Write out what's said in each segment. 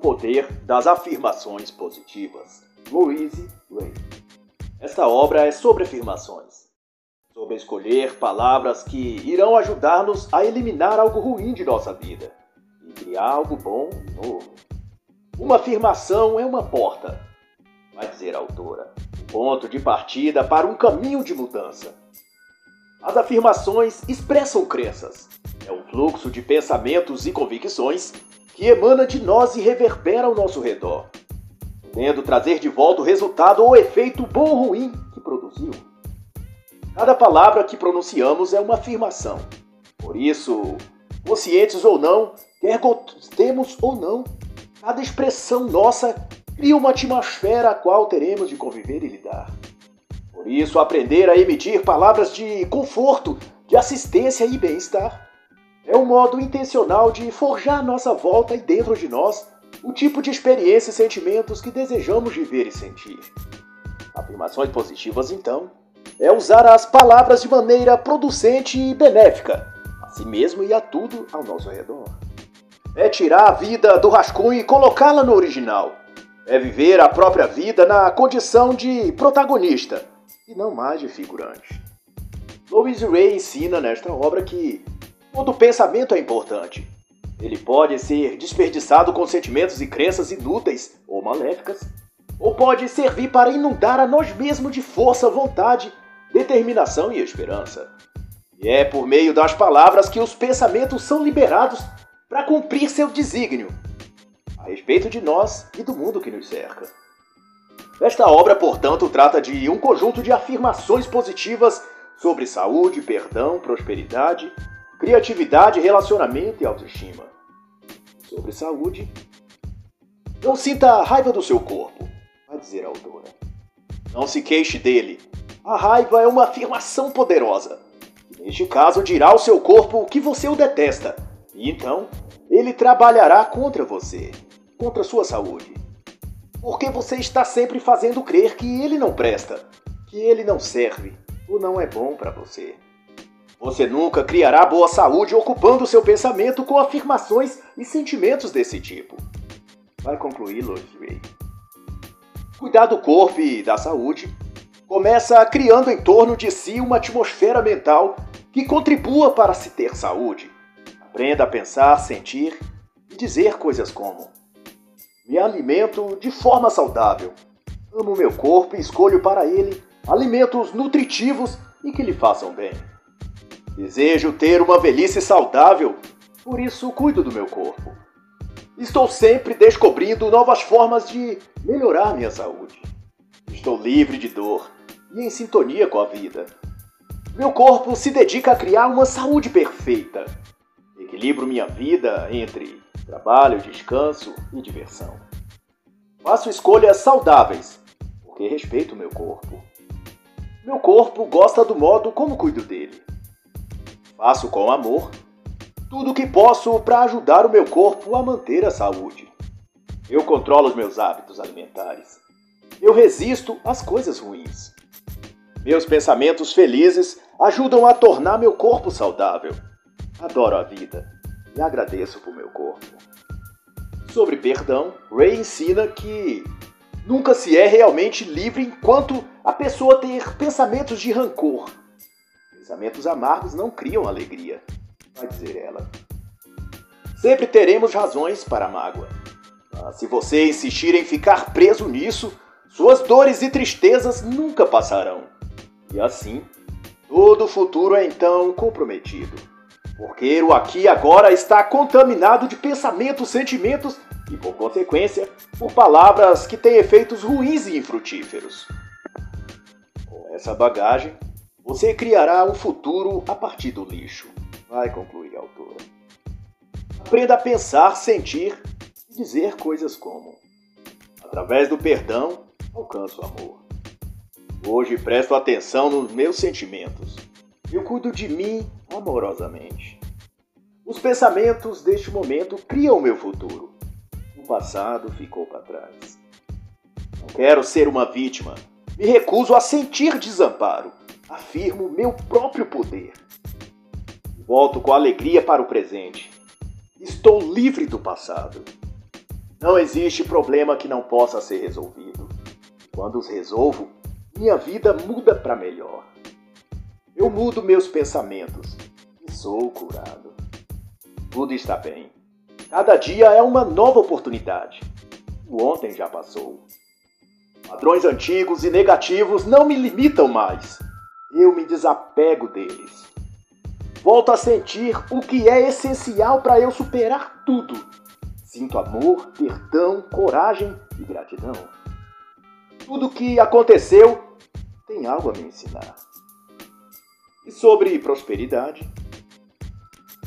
Poder das Afirmações Positivas, Louise Ray. Esta obra é sobre afirmações, sobre escolher palavras que irão ajudar-nos a eliminar algo ruim de nossa vida e criar algo bom e novo. Uma afirmação é uma porta, vai dizer a autora, um ponto de partida para um caminho de mudança. As afirmações expressam crenças, é um fluxo de pensamentos e convicções que emana de nós e reverbera ao nosso redor, podendo trazer de volta o resultado ou efeito bom ou ruim que produziu. Cada palavra que pronunciamos é uma afirmação. Por isso, conscientes ou não, quer gostemos ou não, cada expressão nossa cria uma atmosfera a qual teremos de conviver e lidar. Por isso, aprender a emitir palavras de conforto, de assistência e bem-estar é um modo intencional de forjar nossa volta e dentro de nós o tipo de experiência e sentimentos que desejamos viver e sentir. Afirmações positivas, então, é usar as palavras de maneira producente e benéfica, a si mesmo e a tudo ao nosso redor. É tirar a vida do rascunho e colocá-la no original. É viver a própria vida na condição de protagonista e não mais de figurante. Louise Ray ensina nesta obra que Todo pensamento é importante. Ele pode ser desperdiçado com sentimentos e crenças inúteis ou maléficas, ou pode servir para inundar a nós mesmos de força, vontade, determinação e esperança. E é por meio das palavras que os pensamentos são liberados para cumprir seu desígnio a respeito de nós e do mundo que nos cerca. Esta obra, portanto, trata de um conjunto de afirmações positivas sobre saúde, perdão, prosperidade, criatividade, relacionamento e autoestima. Sobre saúde. Não sinta a raiva do seu corpo, vai dizer a autora. Não se queixe dele. A raiva é uma afirmação poderosa. Neste caso, dirá ao seu corpo que você o detesta. E então, ele trabalhará contra você, contra sua saúde. Porque você está sempre fazendo crer que ele não presta, que ele não serve ou não é bom para você. Você nunca criará boa saúde ocupando seu pensamento com afirmações e sentimentos desse tipo. Vai concluir Lois Ray. Cuidar do corpo e da saúde começa criando em torno de si uma atmosfera mental que contribua para se ter saúde. Aprenda a pensar, sentir e dizer coisas como: Me alimento de forma saudável. Amo meu corpo e escolho para ele alimentos nutritivos e que lhe façam bem. Desejo ter uma velhice saudável, por isso cuido do meu corpo. Estou sempre descobrindo novas formas de melhorar minha saúde. Estou livre de dor e em sintonia com a vida. Meu corpo se dedica a criar uma saúde perfeita. Equilibro minha vida entre trabalho, descanso e diversão. Faço escolhas saudáveis, porque respeito meu corpo. Meu corpo gosta do modo como cuido dele. Faço com amor tudo o que posso para ajudar o meu corpo a manter a saúde. Eu controlo os meus hábitos alimentares. Eu resisto às coisas ruins. Meus pensamentos felizes ajudam a tornar meu corpo saudável. Adoro a vida e agradeço por meu corpo. Sobre perdão, Ray ensina que nunca se é realmente livre enquanto a pessoa ter pensamentos de rancor Pensamentos amargos não criam alegria, vai dizer ela. Sempre teremos razões para a mágoa. Mas se você insistir em ficar preso nisso, suas dores e tristezas nunca passarão. E assim, todo o futuro é então comprometido. Porque o aqui e agora está contaminado de pensamentos, sentimentos e, por consequência, por palavras que têm efeitos ruins e infrutíferos. Com essa bagagem, você criará um futuro a partir do lixo, vai concluir a autora. Aprenda a pensar, sentir e dizer coisas como: através do perdão, alcanço o amor. Hoje presto atenção nos meus sentimentos. Eu cuido de mim amorosamente. Os pensamentos deste momento criam o meu futuro. O passado ficou para trás. Não quero ser uma vítima. Me recuso a sentir desamparo afirmo meu próprio poder. Volto com alegria para o presente. Estou livre do passado. Não existe problema que não possa ser resolvido. Quando os resolvo, minha vida muda para melhor. Eu mudo meus pensamentos e sou curado. Tudo está bem. Cada dia é uma nova oportunidade. O ontem já passou. Padrões antigos e negativos não me limitam mais. Eu me desapego deles. Volto a sentir o que é essencial para eu superar tudo. Sinto amor, perdão, coragem e gratidão. Tudo o que aconteceu tem algo a me ensinar. E sobre prosperidade?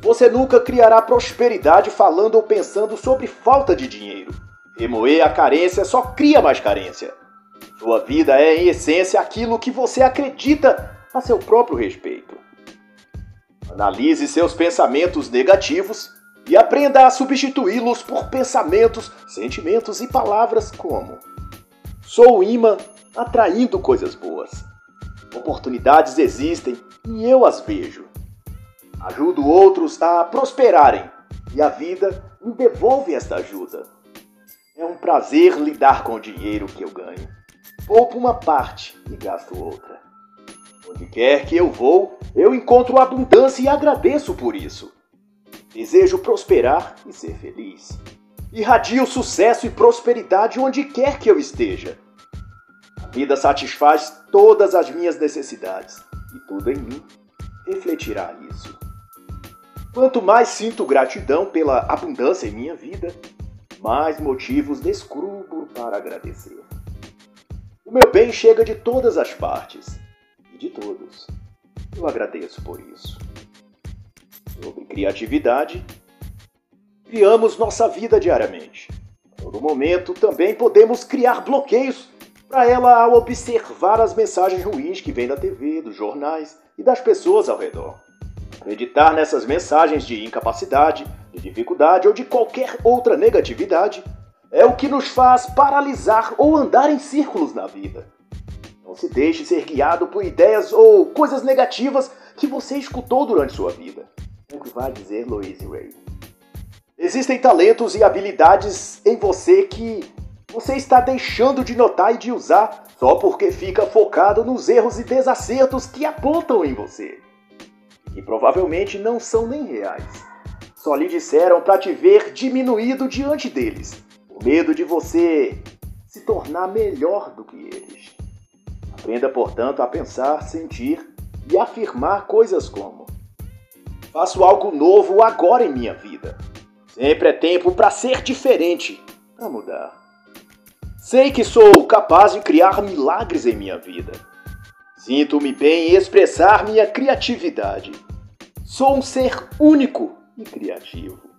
Você nunca criará prosperidade falando ou pensando sobre falta de dinheiro. Remoer a carência só cria mais carência. Sua vida é, em essência, aquilo que você acredita a seu próprio respeito. Analise seus pensamentos negativos e aprenda a substituí-los por pensamentos, sentimentos e palavras como: Sou imã atraindo coisas boas. Oportunidades existem e eu as vejo. Ajudo outros a prosperarem e a vida me devolve esta ajuda. É um prazer lidar com o dinheiro que eu ganho. Poupo uma parte e gasto outra. Onde quer que eu vou, eu encontro abundância e agradeço por isso. Desejo prosperar e ser feliz. Irradio sucesso e prosperidade onde quer que eu esteja. A vida satisfaz todas as minhas necessidades e tudo em mim refletirá isso. Quanto mais sinto gratidão pela abundância em minha vida, mais motivos descubro para agradecer. O meu bem chega de todas as partes e de todos. Eu agradeço por isso. Sobre criatividade, criamos nossa vida diariamente. Todo momento também podemos criar bloqueios para ela ao observar as mensagens ruins que vêm da TV, dos jornais e das pessoas ao redor. Acreditar nessas mensagens de incapacidade, de dificuldade ou de qualquer outra negatividade é o que nos faz paralisar ou andar em círculos na vida. Não se deixe ser guiado por ideias ou coisas negativas que você escutou durante sua vida. É o que vai dizer Louise Ray. Existem talentos e habilidades em você que você está deixando de notar e de usar só porque fica focado nos erros e desacertos que apontam em você. E provavelmente não são nem reais. Só lhe disseram para te ver diminuído diante deles, por medo de você se tornar melhor do que eles. Aprenda, portanto, a pensar, sentir e afirmar coisas como: Faço algo novo agora em minha vida. Sempre é tempo para ser diferente, para mudar. Sei que sou capaz de criar milagres em minha vida. Sinto-me bem em expressar minha criatividade. Sou um ser único e criativo.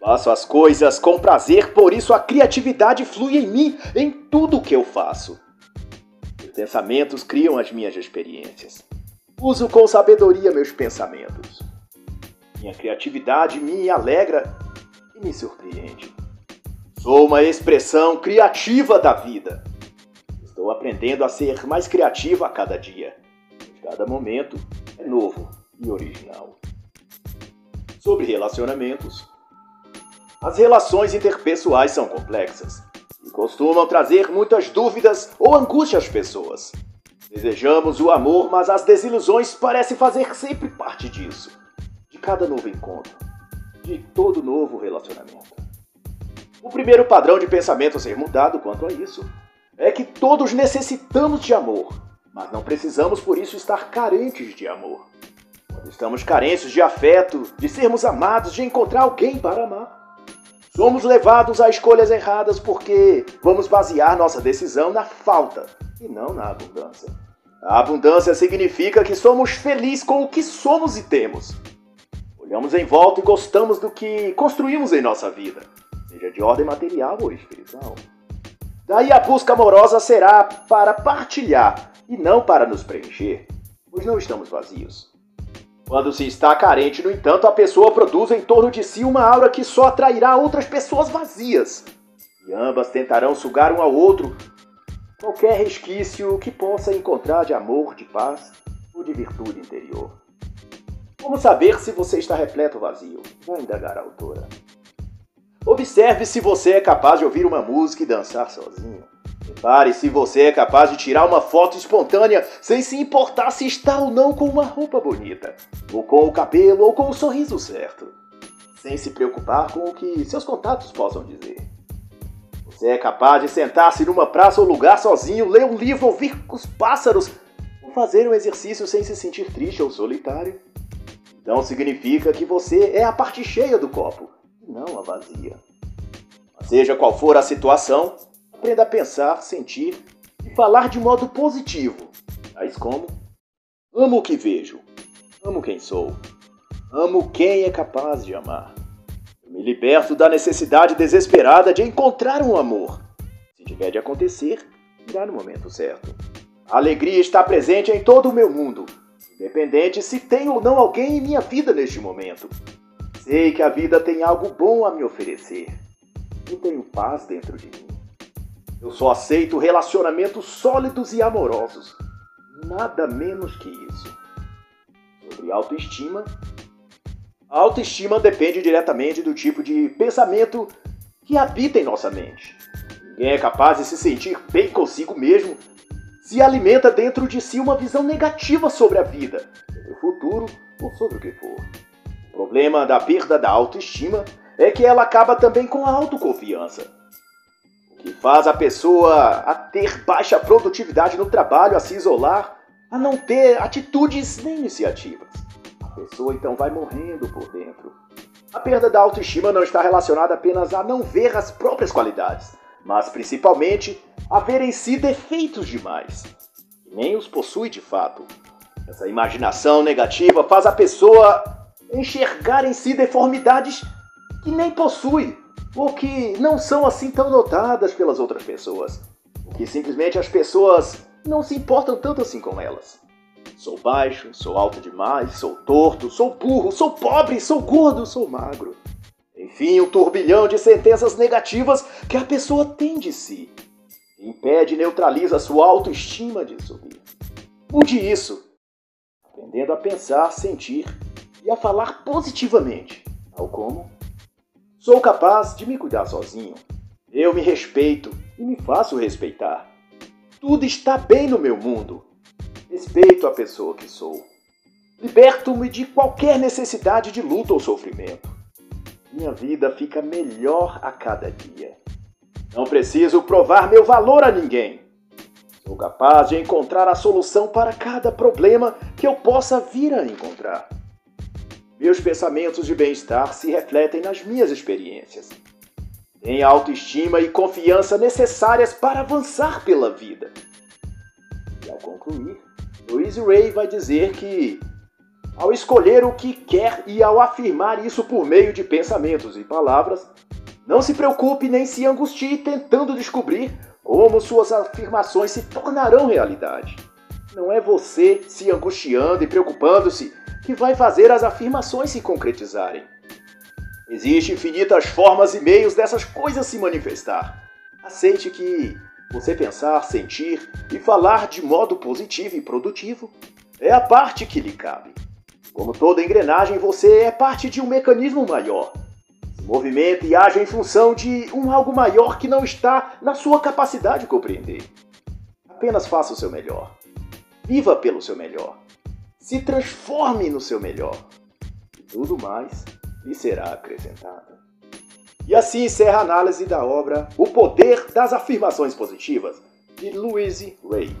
Faço as coisas com prazer, por isso a criatividade flui em mim em tudo que eu faço. Meus pensamentos criam as minhas experiências. Uso com sabedoria meus pensamentos. Minha criatividade me alegra e me surpreende. Sou uma expressão criativa da vida. Estou aprendendo a ser mais criativa a cada dia. Cada momento é novo e original. Sobre relacionamentos. As relações interpessoais são complexas e costumam trazer muitas dúvidas ou angústia às pessoas. Desejamos o amor, mas as desilusões parecem fazer sempre parte disso. De cada novo encontro, de todo novo relacionamento. O primeiro padrão de pensamento a ser mudado quanto a isso é que todos necessitamos de amor, mas não precisamos por isso estar carentes de amor. Quando estamos carentes de afeto, de sermos amados, de encontrar alguém para amar, somos levados a escolhas erradas porque vamos basear nossa decisão na falta e não na abundância. A abundância significa que somos felizes com o que somos e temos. Olhamos em volta e gostamos do que construímos em nossa vida seja de ordem material ou espiritual. Daí a busca amorosa será para partilhar e não para nos preencher, pois não estamos vazios. Quando se está carente, no entanto, a pessoa produz em torno de si uma aura que só atrairá outras pessoas vazias, e ambas tentarão sugar um ao outro qualquer resquício que possa encontrar de amor, de paz ou de virtude interior. Como saber se você está repleto ou vazio? Indagar a autora. Observe se você é capaz de ouvir uma música e dançar sozinho. Repare se você é capaz de tirar uma foto espontânea sem se importar se está ou não com uma roupa bonita, ou com o cabelo ou com o sorriso certo, sem se preocupar com o que seus contatos possam dizer. Você é capaz de sentar-se numa praça ou lugar sozinho, ler um livro, ouvir os pássaros ou fazer um exercício sem se sentir triste ou solitário? Então significa que você é a parte cheia do copo, não a vazia. Mas seja qual for a situação, aprenda a pensar, sentir e falar de modo positivo, tais como: amo o que vejo, amo quem sou, amo quem é capaz de amar. Me liberto da necessidade desesperada de encontrar um amor. Se tiver de acontecer, irá no momento certo. A alegria está presente em todo o meu mundo, independente se tem ou não alguém em minha vida neste momento. Sei que a vida tem algo bom a me oferecer. Eu tenho paz dentro de mim. Eu só aceito relacionamentos sólidos e amorosos. Nada menos que isso. Sobre autoestima, a autoestima depende diretamente do tipo de pensamento que habita em nossa mente. Ninguém é capaz de se sentir bem consigo mesmo se alimenta dentro de si uma visão negativa sobre a vida, sobre o futuro ou sobre o que for. O problema da perda da autoestima é que ela acaba também com a autoconfiança. O que faz a pessoa a ter baixa produtividade no trabalho, a se isolar, a não ter atitudes nem iniciativas pessoa então vai morrendo por dentro. A perda da autoestima não está relacionada apenas a não ver as próprias qualidades, mas principalmente a ver em si defeitos demais, nem os possui de fato. Essa imaginação negativa faz a pessoa enxergar em si deformidades que nem possui, ou que não são assim tão notadas pelas outras pessoas, que simplesmente as pessoas não se importam tanto assim com elas. Sou baixo, sou alto demais, sou torto, sou burro, sou pobre, sou gordo, sou magro. Enfim, um turbilhão de sentenças negativas que a pessoa tem de si. Impede e neutraliza sua autoestima de subir. Mude isso, aprendendo a pensar, sentir e a falar positivamente, tal como sou capaz de me cuidar sozinho. Eu me respeito e me faço respeitar. Tudo está bem no meu mundo. Respeito a pessoa que sou. Liberto-me de qualquer necessidade de luta ou sofrimento. Minha vida fica melhor a cada dia. Não preciso provar meu valor a ninguém. Sou capaz de encontrar a solução para cada problema que eu possa vir a encontrar. Meus pensamentos de bem-estar se refletem nas minhas experiências. Tenho autoestima e confiança necessárias para avançar pela vida. E ao concluir, Louise Ray vai dizer que, ao escolher o que quer e ao afirmar isso por meio de pensamentos e palavras, não se preocupe nem se angustie tentando descobrir como suas afirmações se tornarão realidade. Não é você se angustiando e preocupando-se que vai fazer as afirmações se concretizarem. Existem infinitas formas e meios dessas coisas se manifestar. Aceite que você pensar, sentir e falar de modo positivo e produtivo é a parte que lhe cabe. Como toda engrenagem, você é parte de um mecanismo maior. Se movimenta e age em função de um algo maior que não está na sua capacidade de compreender. Apenas faça o seu melhor. Viva pelo seu melhor. Se transforme no seu melhor. E tudo mais lhe será acrescentado. E assim encerra a análise da obra O Poder das Afirmações Positivas, de Louise Ray.